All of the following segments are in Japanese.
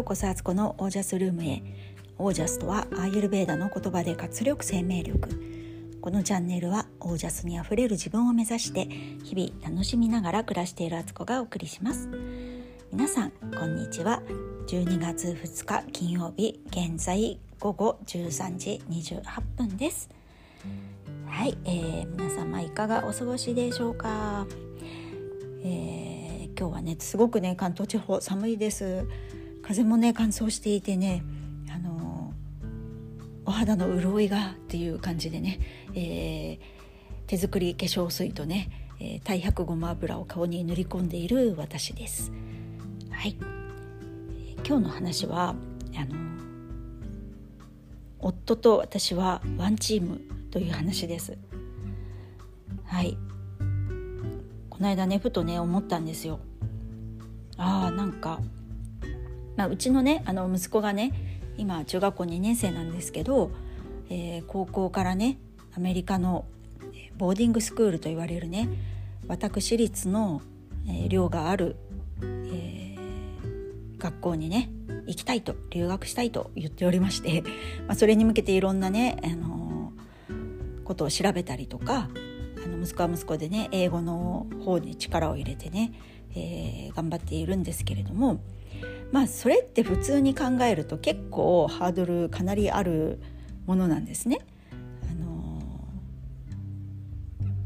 ようこそアツコのオージャスルームへ。オージャスとはアーユルベーダの言葉で活力生命力。このチャンネルはオージャスにあふれる自分を目指して日々楽しみながら暮らしているアツコがお送りします。皆さんこんにちは。12月2日金曜日現在午後13時28分です。はい、えー、皆様いかがお過ごしでしょうか、えー、今日はねすごくね関東地方寒いです。風もね乾燥していてねあのお肌の潤いがっていう感じでね、えー、手作り化粧水とね、えー、太白ごま油を顔に塗り込んでいる私です。はい。今日の話はあの夫と私はワンチームという話です。はい。この間ねふとね思ったんですよ。あーなんか、まあ、うちのねあの息子がね今中学校2年生なんですけど、えー、高校からねアメリカのボーディングスクールと言われるね私立の、え、寮がある、えー、学校にね行きたいと留学したいと言っておりまして、まあ、それに向けていろんなね、あのことを調べたりとかあの息子は息子でね英語の方に力を入れてね、えー、頑張っているんですけれどもまあそれって普通に考えると結構ハードルかなりあるものなんですね。あの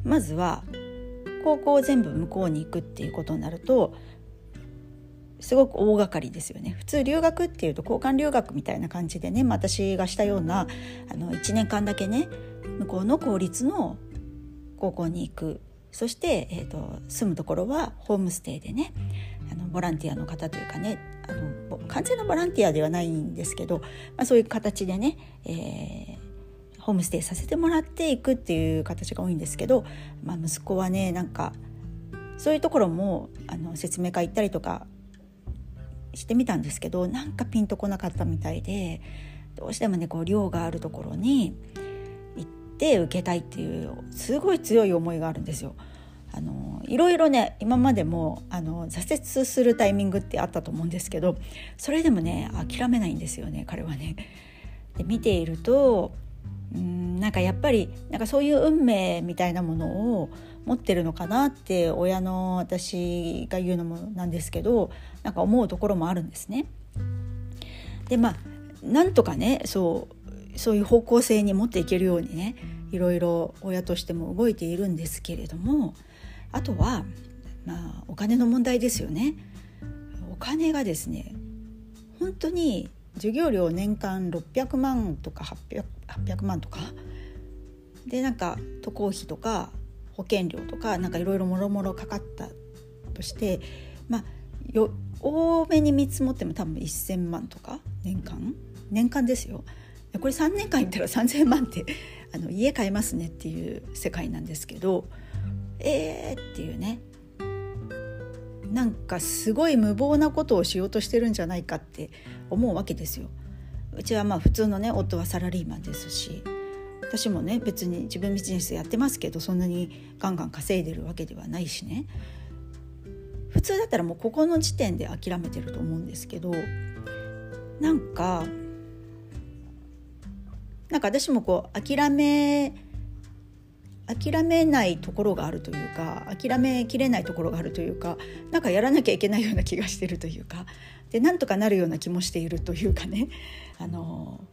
ー、まずは高校全部向こうに行くっていうことになるとすごく大掛かりですよね普通留学っていうと交換留学みたいな感じでね、まあ、私がしたようなあの1年間だけね向こうの公立の高校に行くそして、えーと、住むところはホームステイでねあのボランティアの方というかねあの完全なボランティアではないんですけど、まあ、そういう形でね、えー、ホームステイさせてもらっていくっていう形が多いんですけど、まあ、息子はねなんかそういうところもあの説明会行ったりとかしてみたんですけどなんかピンとこなかったみたいでどうしてもねこう寮があるところに行って受けたいっていうすごい強い思いがあるんですよ。あのいろいろね今までもあの挫折するタイミングってあったと思うんですけどそれでもね諦めないんですよね彼はね。で見ているとうんなんかやっぱりなんかそういう運命みたいなものを持ってるのかなって親の私が言うのもなんですけどなんか思うところもあるんですね。でまあなんとかねそうそういう方向性に持っていけるようにねいろいろ親としても動いているんですけれどもあとは、まあ、お金の問題ですよね。お金がですね本当に授業料年間600万とか 800, 800万とかでなんか渡航費とか保険料とかなんかいろいろもろもろかかったとしてまあよ多めに見積もっても多分1,000万とか年間？年間ですよこれ3年間いったら3,000万ってあの家買えますねっていう世界なんですけどえーっていうね。なんかすごい無謀なことをしようとしてるんじゃないかって思うわけですよ。うちはまあ普通のね夫はサラリーマンですし。私もね別に自分ビジネスやってますけどそんなにガンガン稼いでるわけではないしね。普通だったらもうここの時点で諦めてると思うんですけどなんかなんか私もこう諦め諦めないところがあるというか諦めきれないところがあるというかなんかやらなきゃいけないような気がしてるというかでなんとかなるような気もしているというかね あの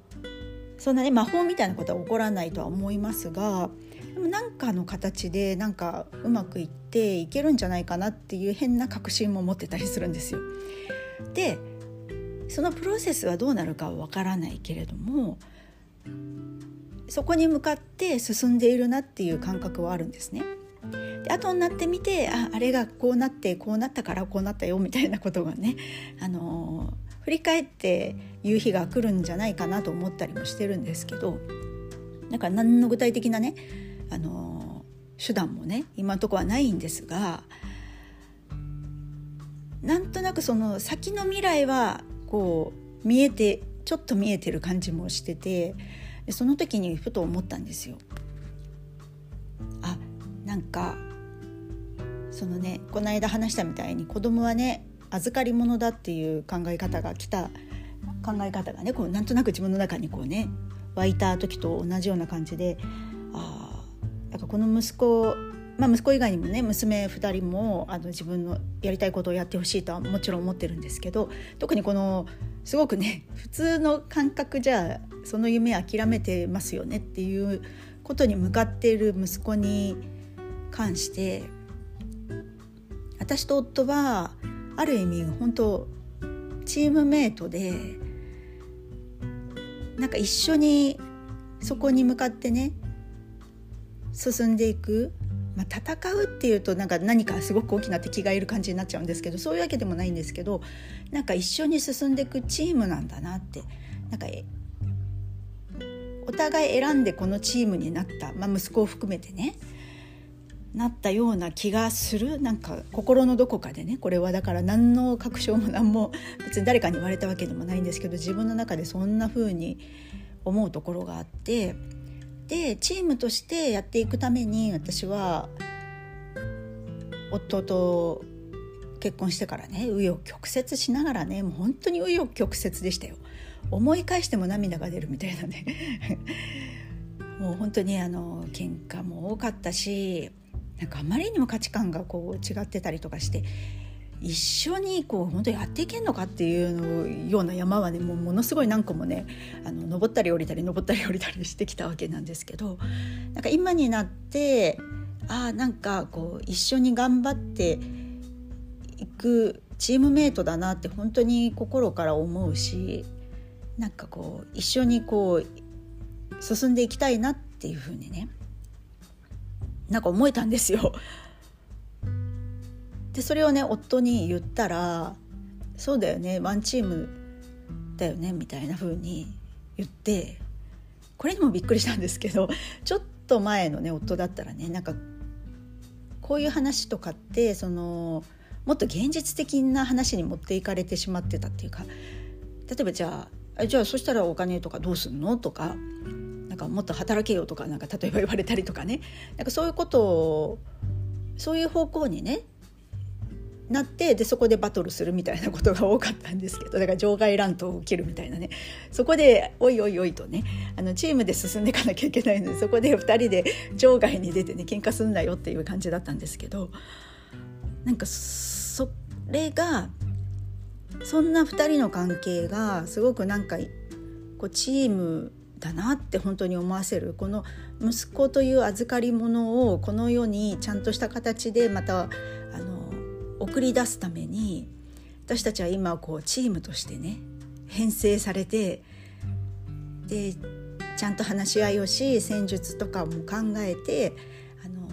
そんなね魔法みたいなことは起こらないとは思いますがでも何かの形でなんかうまくいっていけるんじゃないかなっていう変な確信も持ってたりするんですよ。でそのプロセスはどうなるかはわからないけれどもそこに向かって進んでいるなっていう感覚はあるんですね。で後になってみてああれがこうなってこうなったからこうなったよみたいなことがね、あのー、振り返って言う日が来るんじゃないかなと思ったりもしてるんですけどなんか何の具体的なね、あのー、手段もね今のとこはないんですがなんとなくその先の未来はこう見えてちょっと見えてる感じもしててでその時にふと思ったんですよ。あなんかそのねこの間話したみたいに子供はね預かり物だっていう考え方が来た考え方がねこうなんとなく自分の中にこうね湧いた時と同じような感じであなんかこの息子まあ、息子以外にもね娘2人もあの自分のやりたいことをやってほしいとはもちろん思ってるんですけど特にこのすごくね 普通の感覚じゃその夢諦めてますよねっていうことに向かっている息子に関して私と夫はある意味本当チームメイトでなんか一緒にそこに向かってね進んでいく、まあ、戦うっていうとなんか何かすごく大きな敵がいる感じになっちゃうんですけどそういうわけでもないんですけどなんか一緒に進んでいくチームなんだなって。なんかお互い選んでこのチームになった、まあ、息子を含めてねなったような気がする。なんか心のどこかでねこれはだから何の確証も何も別に誰かに言われたわけでもないんですけど自分の中でそんな風に思うところがあってでチームとしてやっていくために私は夫と結婚してからね紆余曲折しながらねもう本当に紆余曲折でしたよ。思い返しても涙が出るみたいなね。もう本当にあの喧嘩も多かったしなんかあまりにも価値観がこう違ってたりとかして一緒にこう本当やっていけんのかっていうような山はねもうものすごい何個もねあの登ったり降りたり登ったり降りたりしてきたわけなんですけどなんか今になってああなんかこう一緒に頑張っていくチームメイトだなって本当に心から思うしなんかこう一緒にこう進んでいきたいなっていうふうにねなんか思えたんですよ。でそれをね夫に言ったら「そうだよねワンチームだよね」みたいな風に言ってこれにもびっくりしたんですけど ちょっと前のね夫だったらねなんかこういう話とかってそのもっと現実的な話に持っていかれてしまってたっていうか例えばじゃあじゃあそしたらお金とかどうすんのとかなんかもっと働けよとかなんか例えば言われたりとかね。なんかそういうことをそういう方向にねなってでそこでバトルするみたいなことが多かったんですけどだから場外乱闘を受けるみたいなね。そこでおいおいおいとねあのチームで進んでいかなきゃいけないのでそこで2人で場外に出てね喧嘩すんなよっていう感じだったんですけどなんかそれがそんな2人の関係がすごくなんかこうチームだなって本当に思わせるこの息子という預かり物をこの世にちゃんとした形でまた送り出すために私たちは今こうチームとしてね編成されてでちゃんと話し合いをし戦術とかも考えてあの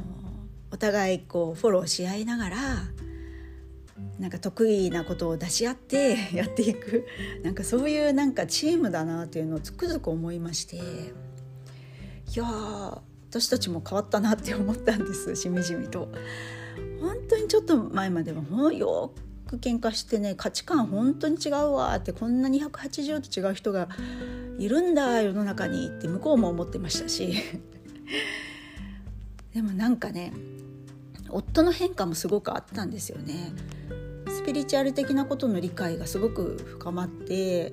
お互いこうフォローし合いながらなんか得意なことを出し合って やっていくなんかそういうなんかチームだなっていうのをつくづく思いましていや私たちも変わったなって思ったんですしみじみと。本当にちょっと前まではもうよく喧嘩してね価値観本当に違うわってこんな280度違う人がいるんだ世の中にって向こうも思ってましたし でもなんかね夫の変化もすごくあったんですよね。スピリチュアル的なことの理解がすごく深まって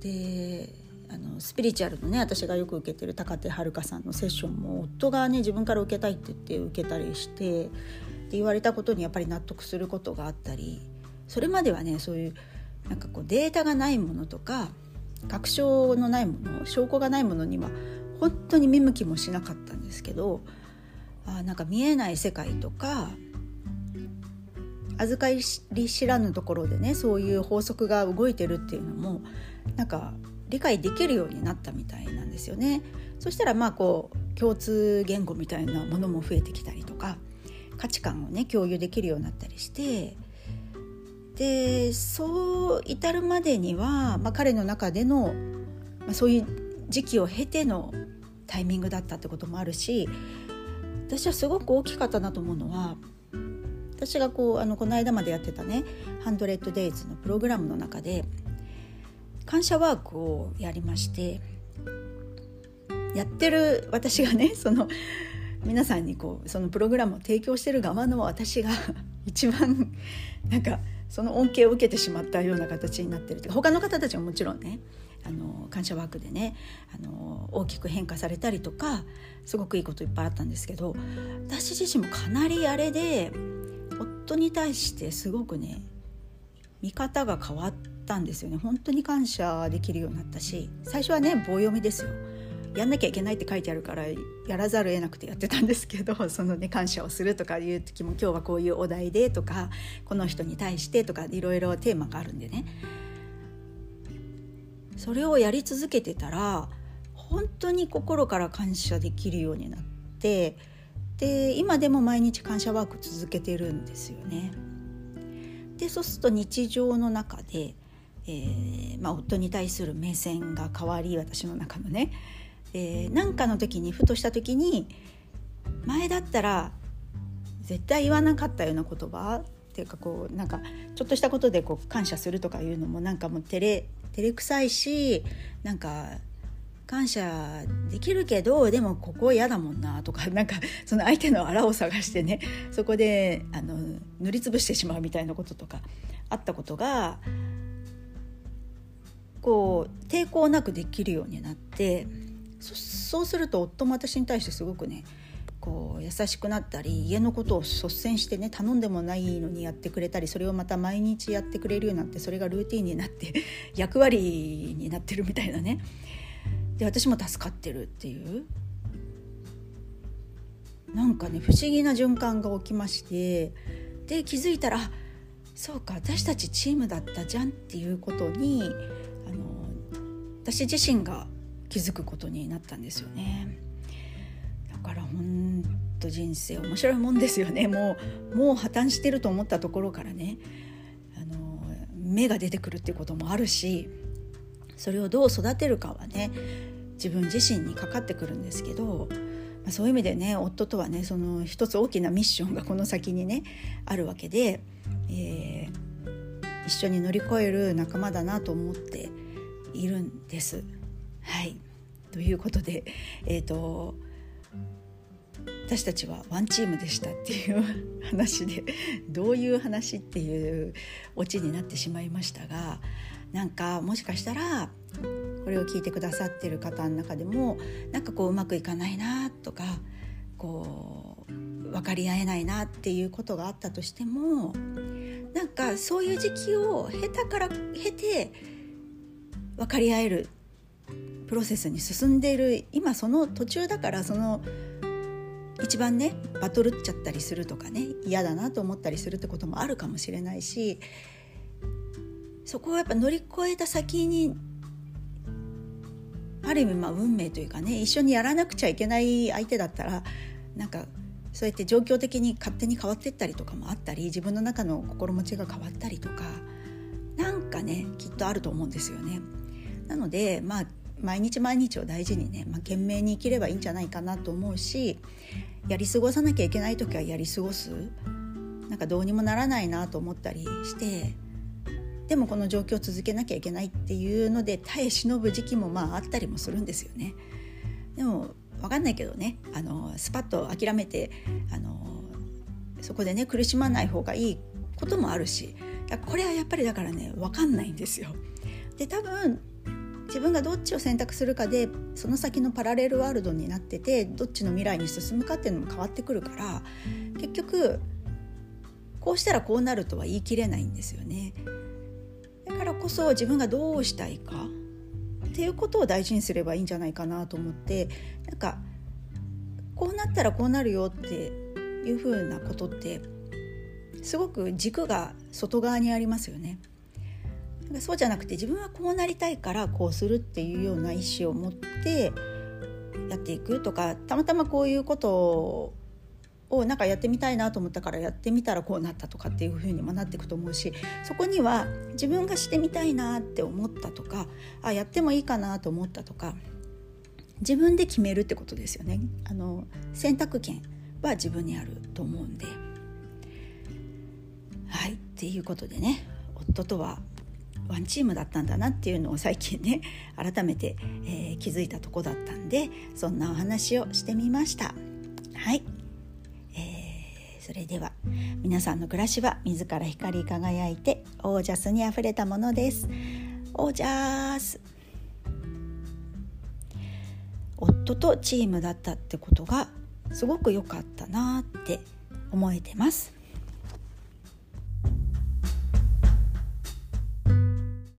であのスピリチュアルのね私がよく受けてる高手遥さんのセッションも夫がね自分から受けたいって言って受けたりしてで言われたことにやっぱり納得することがあったりそれまではねそういうなんかこうデータがないものとか確証のないもの証拠がないものには本当に見向きもしなかったんですけどあなんか見えない世界とか預かり知らぬところでねそういう法則が動いてるっていうのもなんか理解できるようになったみたいなんですよね。そしたらまあこう共通言語みたいなものも増えてきたりとか価値観をね共有できるようになったりしてでそう至るまでには、まあ、彼の中での、まあ、そういう時期を経てのタイミングだったってこともあるし私はすごく大きかったなと思うのは私がこうあのこの間までやってたね「100days」のプログラムの中で感謝ワークをやりましてやってる私がね その皆さんにこうそのプログラムを提供してる側の私が 一番なんかその恩恵を受けてしまったような形になってるというか他の方たちももちろんねあの感謝ワークでねあの大きく変化されたりとかすごくいいこといっぱいあったんですけど私自身もかなりあれで夫に対してすごくね見方が変わってたんですよね。本当に感謝できるようになったし最初はね棒読みですよ。やんなきゃいけないって書いてあるからやらざるを得なくてやってたんですけど そのね感謝をするとかいう時も今日はこういうお題でとかこの人に対してとかいろいろテーマがあるんでね。それをやり続けてたら本当に心から感謝できるようになってで今でも毎日感謝ワーク続けてるんですよね。でそうすると日常の中で、えーまあ、夫に対する目線が変わり私の中のね。えー、かの時にふとした時に前だったら絶対言わなかったような言葉っていうかこうなんかちょっとしたことでこう感謝するとかいうのもなんかもう照れ照れくさいしなんか感謝できるけどでもここ嫌だもんなとか なんかその相手のあらを探してねそこであの塗りつぶしてしまうみたいなこととかあったことがこう抵抗なくできるようになってそうすると夫も私に対してすごくねこう優しくなったり家のことを率先してね頼んでもないのにやってくれたりそれをまた毎日やってくれるようになってそれがルーティンになって 役割になってるみたいなね。で私も助かってるっていう。なんかね不思議な循環が起きましてで気づいたらそうか私たちチームだったじゃんっていうことに私自身が気づくことになったんですよね。だから本当人生面白いもんですよね。もうもう破綻してると思ったところからね。あの芽が出てくるっていうこともあるしそれをどう育てるかはね自分自身にかかってくるんですけど、まあ、そういう意味でね夫とはねその一つ大きなミッションがこの先にねあるわけで、えー、一緒に乗り越える仲間だなと思っているんです。はいということでえっ、ー、と私たちはワンチームでしたっていう話でどういう話っていうオチになってしまいましたがなんかもしかしたらこれを聞いてくださってる方の中でもなんかこううまくいかないなとかこう分かり合えないなっていうことがあったとしてもなんかそういう時期を経たから経て分かり合えるプロセスに進んでいる今その途中だからその一番ねバトルっちゃったりするとかね嫌だなと思ったりするってこともあるかもしれないしそこをやっぱ乗り越えた先にある意味まあ運命というかね一緒にやらなくちゃいけない相手だったらなんかそうやって状況的に勝手に変わってったりとかもあったり自分の中の心持ちが変わったりとかなんかねきっとあると思うんですよね。なのでまあ毎日毎日を大事にね、まあ、懸命に生きればいいんじゃないかなと思うしやり過ごさなきゃいけない時はやり過ごすなんかどうにもならないなと思ったりしてでもこの状況を続けなきゃいけないっていうので耐え忍ぶ時期もまああったりもするんですよね。でも分かんないけどねあのスパッと諦めてあのそこでね苦しまない方がいいこともあるしこれはやっぱりだからね分かんないんですよ。で多分自分がどっちを選択するかでその先のパラレルワールドになっててどっちの未来に進むかっていうのも変わってくるから結局こうしたらこうなるとは言い切れないんですよね。だからこそ自分がどうしたいかっていうことを大事にすればいいんじゃないかなと思ってなんかこうなったらこうなるよっていうふうなことってすごく軸が外側にありますよね。そうじゃなくて自分はこうなりたいからこうするっていうような意思を持ってやっていくとかたまたまこういうことをなんかやってみたいなと思ったからやってみたらこうなったとかっていうふうにもなっていくと思うしそこには自分がしてみたいなって思ったとかあやってもいいかなと思ったとか自分で決めるってことですよね。あの選択権は自分にあると思うんで。はいっていうことでね夫とはワンチームだったんだなっていうのを最近ね 改めて、えー、気づいたとこだったんでそんなお話をしてみました。はい、えー、それでは皆さんの暮らしは自ら光り輝いてオージャスにあふれたものです。オージャス。夫とチームだったってことがすごく良かったなって思えてます。